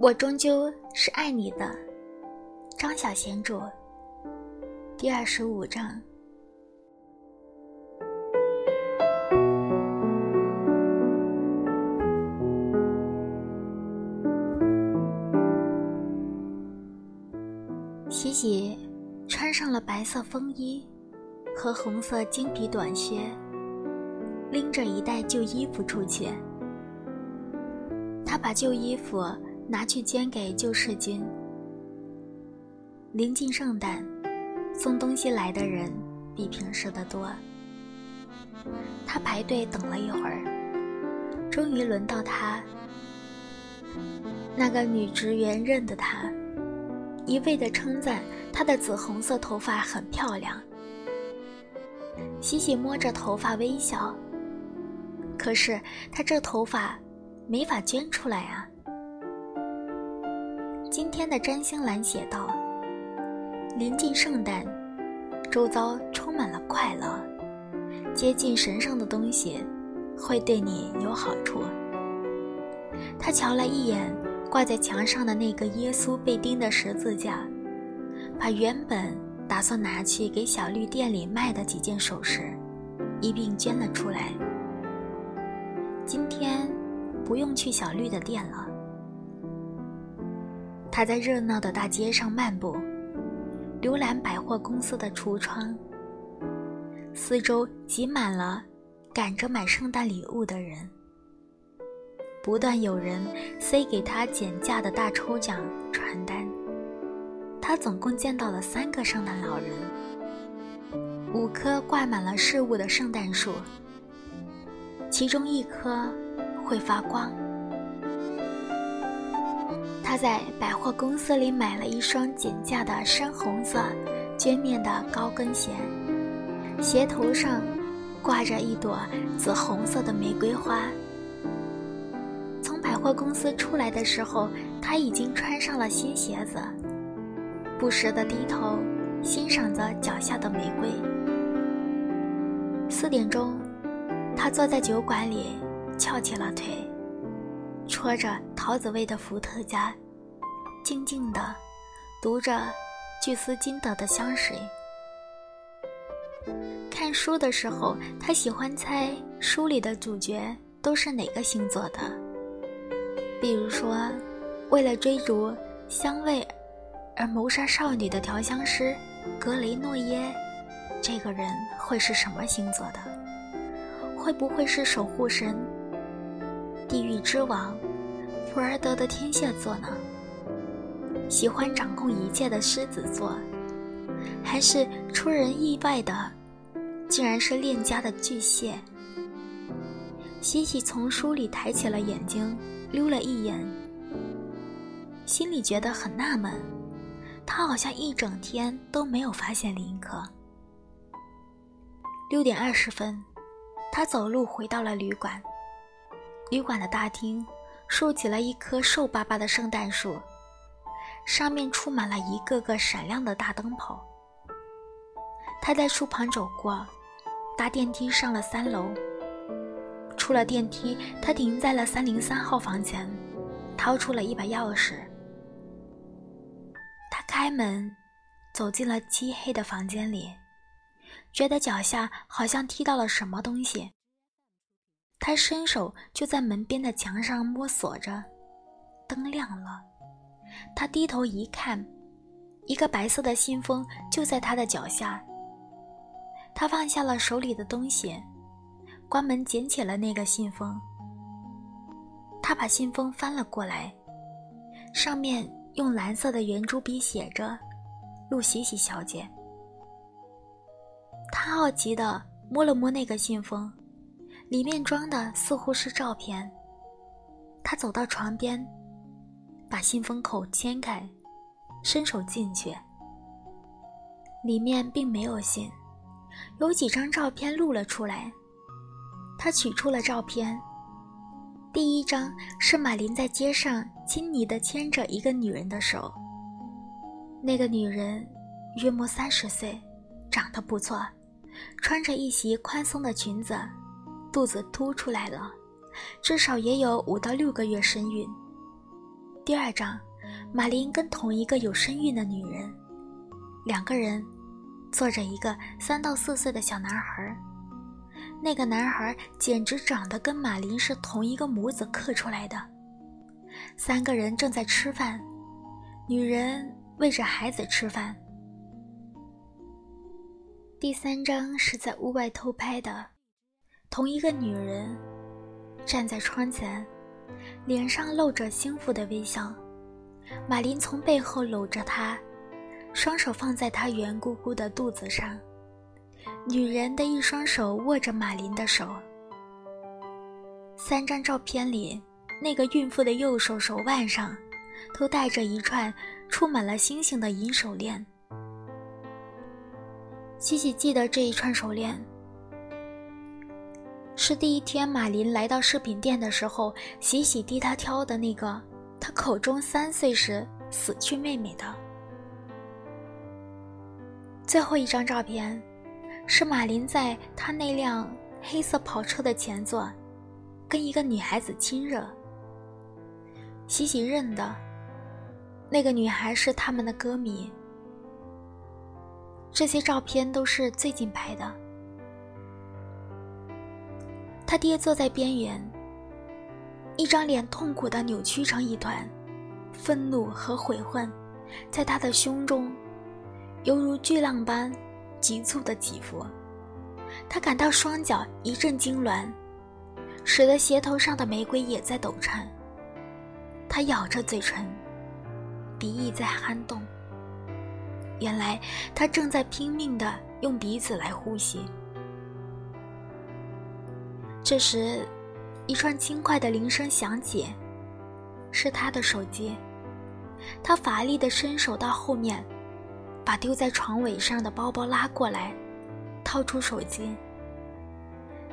我终究是爱你的，张小贤著，第二十五章。喜喜穿上了白色风衣和红色精皮短靴，拎着一袋旧衣服出去。他把旧衣服。拿去捐给救世军。临近圣诞，送东西来的人比平时的多。他排队等了一会儿，终于轮到他。那个女职员认得他，一味的称赞他的紫红色头发很漂亮。喜喜摸着头发微笑，可是他这头发没法捐出来啊。天的占星栏写道：“临近圣诞，周遭充满了快乐，接近神圣的东西会对你有好处。”他瞧了一眼挂在墙上的那个耶稣被钉的十字架，把原本打算拿去给小绿店里卖的几件首饰一并捐了出来。今天不用去小绿的店了。他在热闹的大街上漫步，浏览百货公司的橱窗。四周挤满了赶着买圣诞礼物的人，不断有人塞给他减价的大抽奖传单。他总共见到了三个圣诞老人，五棵挂满了饰物的圣诞树，其中一棵会发光。他在百货公司里买了一双减价的深红色绢面的高跟鞋，鞋头上挂着一朵紫红色的玫瑰花。从百货公司出来的时候，他已经穿上了新鞋子，不时地低头欣赏着脚下的玫瑰。四点钟，他坐在酒馆里翘起了腿。戳着桃子味的伏特加，静静地读着聚斯金德的香水。看书的时候，他喜欢猜书里的主角都是哪个星座的。比如说，为了追逐香味而谋杀少女的调香师格雷诺耶，这个人会是什么星座的？会不会是守护神？地狱之王，普尔德的天蝎座呢？喜欢掌控一切的狮子座，还是出人意外的，竟然是恋家的巨蟹？西西从书里抬起了眼睛，溜了一眼，心里觉得很纳闷，他好像一整天都没有发现林可。六点二十分，他走路回到了旅馆。旅馆的大厅竖起了一棵瘦巴巴的圣诞树，上面触满了一个个闪亮的大灯泡。他在树旁走过，搭电梯上了三楼。出了电梯，他停在了三零三号房前，掏出了一把钥匙。他开门，走进了漆黑的房间里，觉得脚下好像踢到了什么东西。他伸手就在门边的墙上摸索着，灯亮了。他低头一看，一个白色的信封就在他的脚下。他放下了手里的东西，关门捡起了那个信封。他把信封翻了过来，上面用蓝色的圆珠笔写着“陆喜喜小姐”。他好奇地摸了摸那个信封。里面装的似乎是照片。他走到床边，把信封口掀开，伸手进去。里面并没有信，有几张照片露了出来。他取出了照片。第一张是马林在街上亲昵地牵着一个女人的手。那个女人约莫三十岁，长得不错，穿着一袭宽松的裙子。肚子凸出来了，至少也有五到六个月身孕。第二张，马林跟同一个有身孕的女人，两个人坐着一个三到四岁的小男孩。那个男孩简直长得跟马林是同一个模子刻出来的。三个人正在吃饭，女人喂着孩子吃饭。第三张是在屋外偷拍的，同一个女人站在窗前，脸上露着幸福的微笑。马林从背后搂着她，双手放在她圆鼓鼓的肚子上。女人的一双手握着马林的手。三张照片里，那个孕妇的右手手腕上都戴着一串充满了星星的银手链。西西记得这一串手链，是第一天马林来到饰品店的时候，喜喜替他挑的那个他口中三岁时死去妹妹的。最后一张照片。是马林在他那辆黑色跑车的前座，跟一个女孩子亲热。喜喜认得，那个女孩是他们的歌迷。这些照片都是最近拍的。他爹坐在边缘，一张脸痛苦的扭曲成一团，愤怒和悔恨，在他的胸中，犹如巨浪般。急促的起伏，他感到双脚一阵痉挛，使得鞋头上的玫瑰也在抖颤。他咬着嘴唇，鼻翼在撼动。原来他正在拼命地用鼻子来呼吸。这时，一串轻快的铃声响起，是他的手机。他乏力地伸手到后面。把丢在床尾上的包包拉过来，掏出手机。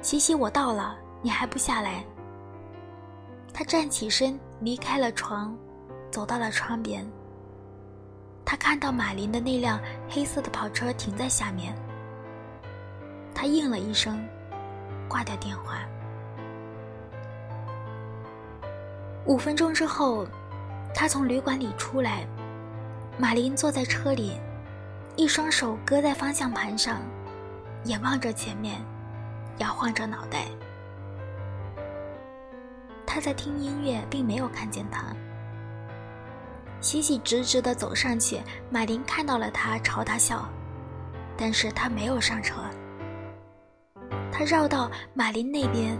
西西，我到了，你还不下来？他站起身，离开了床，走到了窗边。他看到马林的那辆黑色的跑车停在下面。他应了一声，挂掉电话。五分钟之后，他从旅馆里出来，马林坐在车里。一双手搁在方向盘上，眼望着前面，摇晃着脑袋。他在听音乐，并没有看见他。喜喜直直地走上去，马林看到了他，朝他笑，但是他没有上车。他绕到马林那边，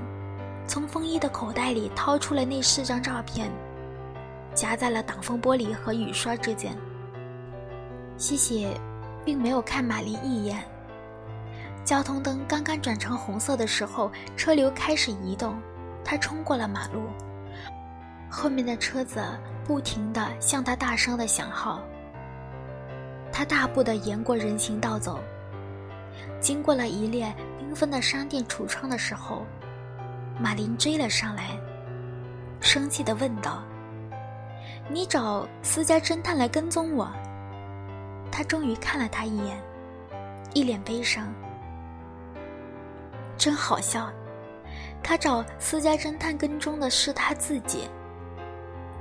从风衣的口袋里掏出了那四张照片，夹在了挡风玻璃和雨刷之间。西西。并没有看马林一眼。交通灯刚刚转成红色的时候，车流开始移动，他冲过了马路。后面的车子不停地向他大声地响号。他大步地沿过人行道走，经过了一列缤纷的商店橱窗的时候，马林追了上来，生气地问道：“你找私家侦探来跟踪我？”他终于看了他一眼，一脸悲伤。真好笑，他找私家侦探跟踪的是他自己。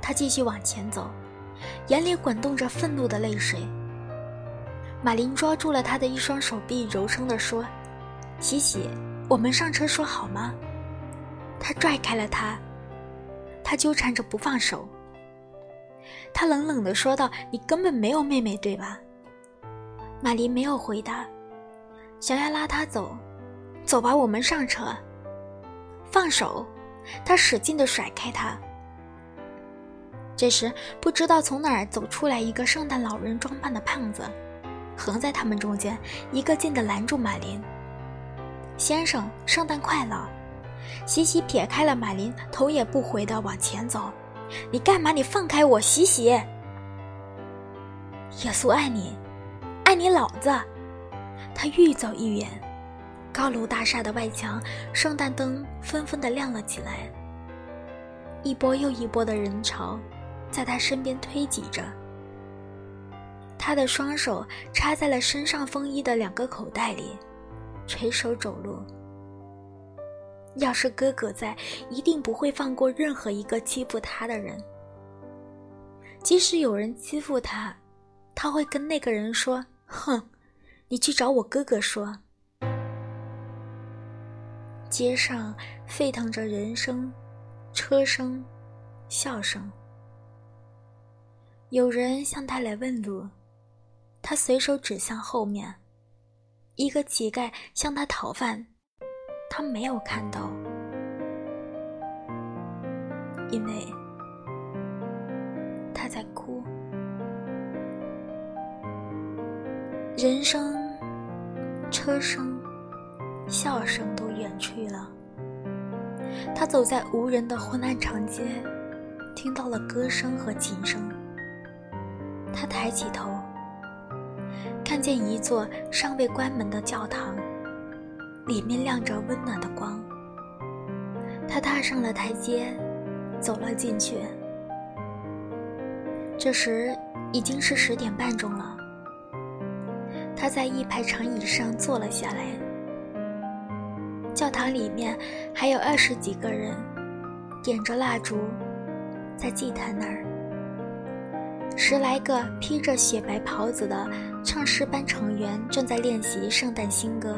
他继续往前走，眼里滚动着愤怒的泪水。马林抓住了他的一双手臂，柔声地说：“喜喜，我们上车说好吗？”他拽开了他，他纠缠着不放手。他冷冷地说道：“你根本没有妹妹，对吧？”马林没有回答，想要拉他走，走吧，我们上车。放手！他使劲地甩开他。这时，不知道从哪儿走出来一个圣诞老人装扮的胖子，横在他们中间，一个劲地拦住马林。先生，圣诞快乐！喜喜撇开了马林，头也不回地往前走。你干嘛？你放开我，喜喜！耶稣爱你。爱你老子！他愈走愈远，高楼大厦的外墙，圣诞灯纷纷的亮了起来。一波又一波的人潮，在他身边推挤着。他的双手插在了身上风衣的两个口袋里，垂手走路。要是哥哥在，一定不会放过任何一个欺负他的人。即使有人欺负他，他会跟那个人说：“哼，你去找我哥哥说。”街上沸腾着人声、车声、笑声。有人向他来问路，他随手指向后面。一个乞丐向他讨饭，他没有看到，因为他在哭。人声、车声、笑声都远去了。他走在无人的昏暗长街，听到了歌声和琴声。他抬起头。看见一座尚未关门的教堂，里面亮着温暖的光。他踏上了台阶，走了进去。这时已经是十点半钟了。他在一排长椅上坐了下来。教堂里面还有二十几个人，点着蜡烛，在祭坛那儿。十来个披着雪白袍子的唱诗班成员正在练习圣诞新歌，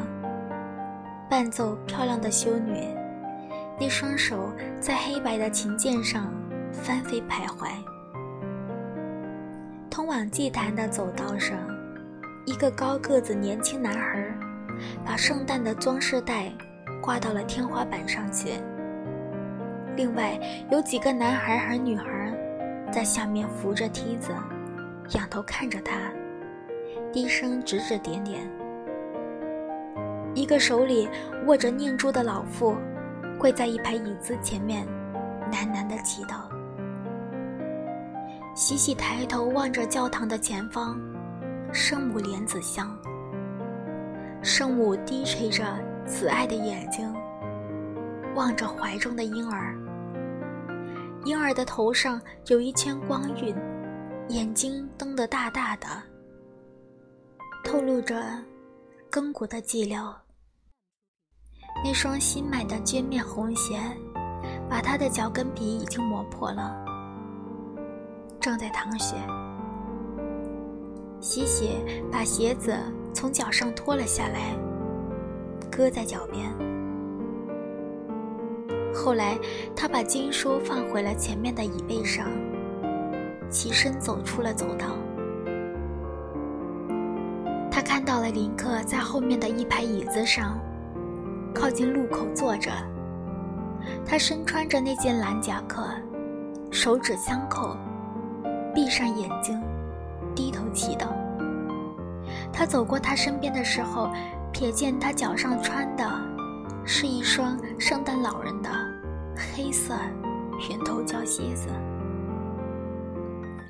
伴奏漂亮的修女，一双手在黑白的琴键上翻飞徘徊。通往祭坛的走道上，一个高个子年轻男孩把圣诞的装饰带挂到了天花板上去。另外有几个男孩和女孩。在下面扶着梯子，仰头看着他，低声指指点点。一个手里握着念珠的老妇，跪在一排椅子前面，喃喃地祈祷。喜喜抬头望着教堂的前方，圣母莲子香。圣母低垂着慈爱的眼睛，望着怀中的婴儿。婴儿的头上有一圈光晕，眼睛瞪得大大的，透露着亘古的寂寥。那双新买的绢面红鞋，把他的脚跟皮已经磨破了，正在淌血。喜喜把鞋子从脚上脱了下来，搁在脚边。后来，他把经书放回了前面的椅背上，起身走出了走道。他看到了林克在后面的一排椅子上，靠近路口坐着。他身穿着那件蓝夹克，手指相扣，闭上眼睛，低头祈祷。他走过他身边的时候，瞥见他脚上穿的。是一双圣诞老人的黑色圆头胶鞋子。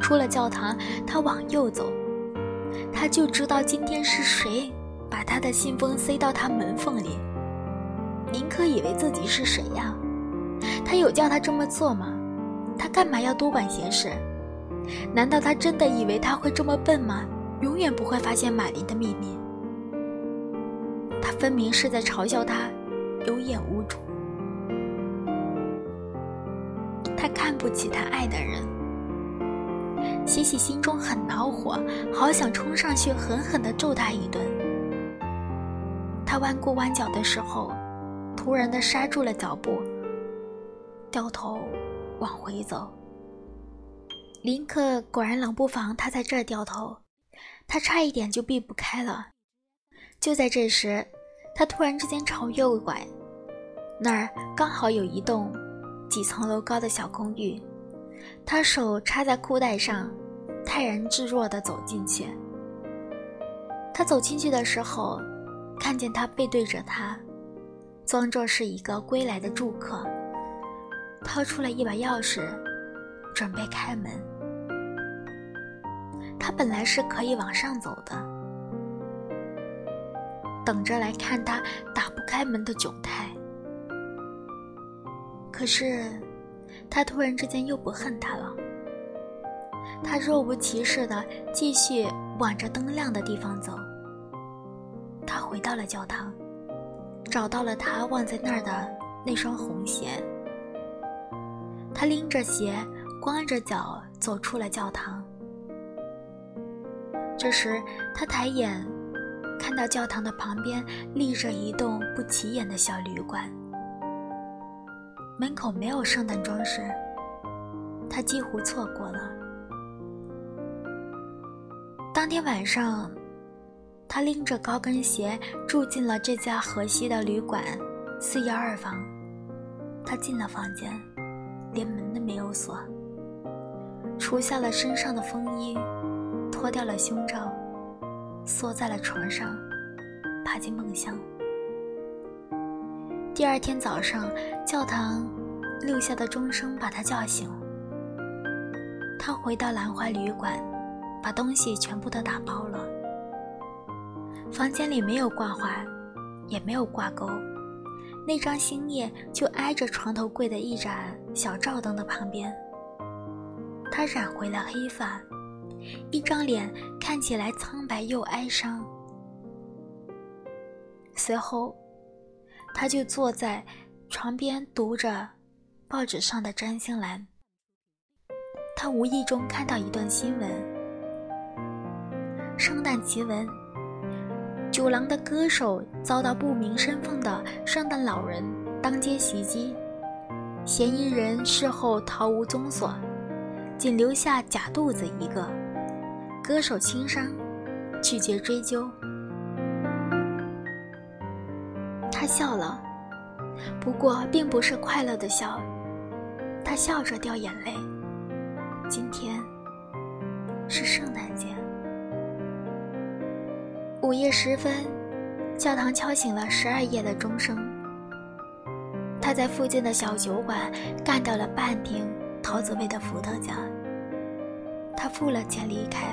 出了教堂，他往右走，他就知道今天是谁把他的信封塞到他门缝里。林克以为自己是谁呀？他有叫他这么做吗？他干嘛要多管闲事？难道他真的以为他会这么笨吗？永远不会发现马林的秘密？他分明是在嘲笑他。有眼无珠，看不起他爱的人。西西心中很恼火，好想冲上去狠狠地揍他一顿。他弯过弯角的时候，突然的刹住了脚步，掉头往回走。林克果然冷不防他在这儿掉头，他差一点就避不开了。就在这时。他突然之间朝右拐，那儿刚好有一栋几层楼高的小公寓。他手插在裤袋上，泰然自若地走进去。他走进去的时候，看见他背对着他，装作是一个归来的住客，掏出了一把钥匙，准备开门。他本来是可以往上走的。等着来看他打不开门的窘态，可是他突然之间又不恨他了。他若无其事的继续往着灯亮的地方走。他回到了教堂，找到了他忘在那儿的那双红鞋。他拎着鞋光着脚走出了教堂。这时，他抬眼看到教堂的旁边立着一栋不起眼的小旅馆，门口没有圣诞装饰，他几乎错过了。当天晚上，他拎着高跟鞋住进了这家河西的旅馆四幺二房。他进了房间，连门都没有锁，除下了身上的风衣。脱掉了胸罩，缩在了床上，爬进梦乡。第二天早上，教堂六下的钟声把他叫醒。他回到兰花旅馆，把东西全部都打包了。房间里没有挂画，也没有挂钩，那张星夜就挨着床头柜的一盏小照灯的旁边。他染回了黑发。一张脸看起来苍白又哀伤。随后，他就坐在床边读着报纸上的占星栏。他无意中看到一段新闻：圣诞奇闻，酒廊的歌手遭到不明身份的圣诞老人当街袭击，嫌疑人事后逃无踪所，仅留下假肚子一个。歌手轻伤，拒绝追究。他笑了，不过并不是快乐的笑。他笑着掉眼泪。今天是圣诞节。午夜时分，教堂敲醒了十二夜的钟声。他在附近的小酒馆干掉了半瓶桃子味的伏特加。他付了钱离开。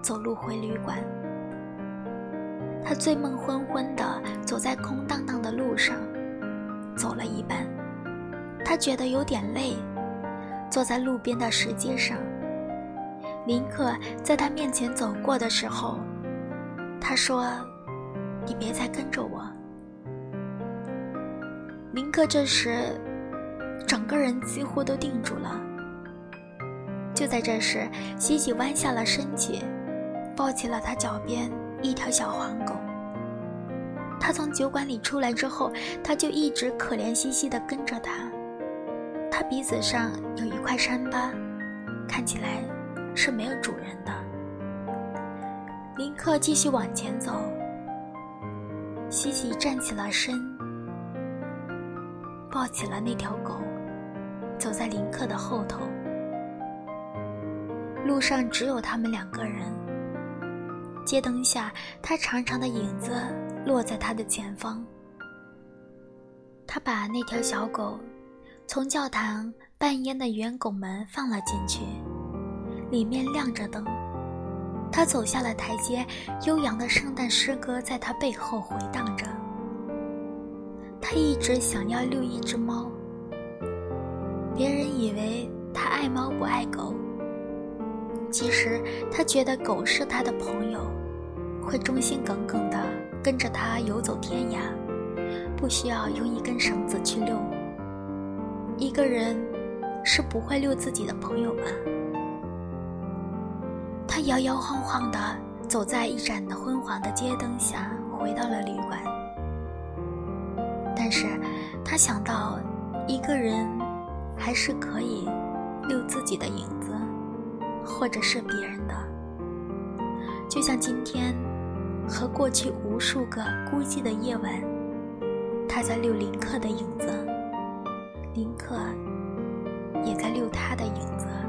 走路回旅馆，他醉梦昏昏地走在空荡荡的路上，走了一半，他觉得有点累，坐在路边的石阶上。林克在他面前走过的时候，他说：“你别再跟着我。”林克这时整个人几乎都定住了。就在这时，西西弯下了身体。抱起了他脚边一条小黄狗。他从酒馆里出来之后，他就一直可怜兮兮地跟着他。他鼻子上有一块伤疤，看起来是没有主人的。林克继续往前走，西西站起了身，抱起了那条狗，走在林克的后头。路上只有他们两个人。街灯下，他长长的影子落在他的前方。他把那条小狗从教堂半烟的圆拱门放了进去，里面亮着灯。他走下了台阶，悠扬的圣诞诗歌在他背后回荡着。他一直想要遛一只猫，别人以为他爱猫不爱狗。其实他觉得狗是他的朋友，会忠心耿耿地跟着他游走天涯，不需要用一根绳子去遛。一个人是不会遛自己的朋友吧？他摇摇晃晃地走在一盏昏黄的街灯下，回到了旅馆。但是他想到，一个人还是可以遛自己的影子。或者是别人的，就像今天和过去无数个孤寂的夜晚他在遛林克的影子林克也在遛他的影子。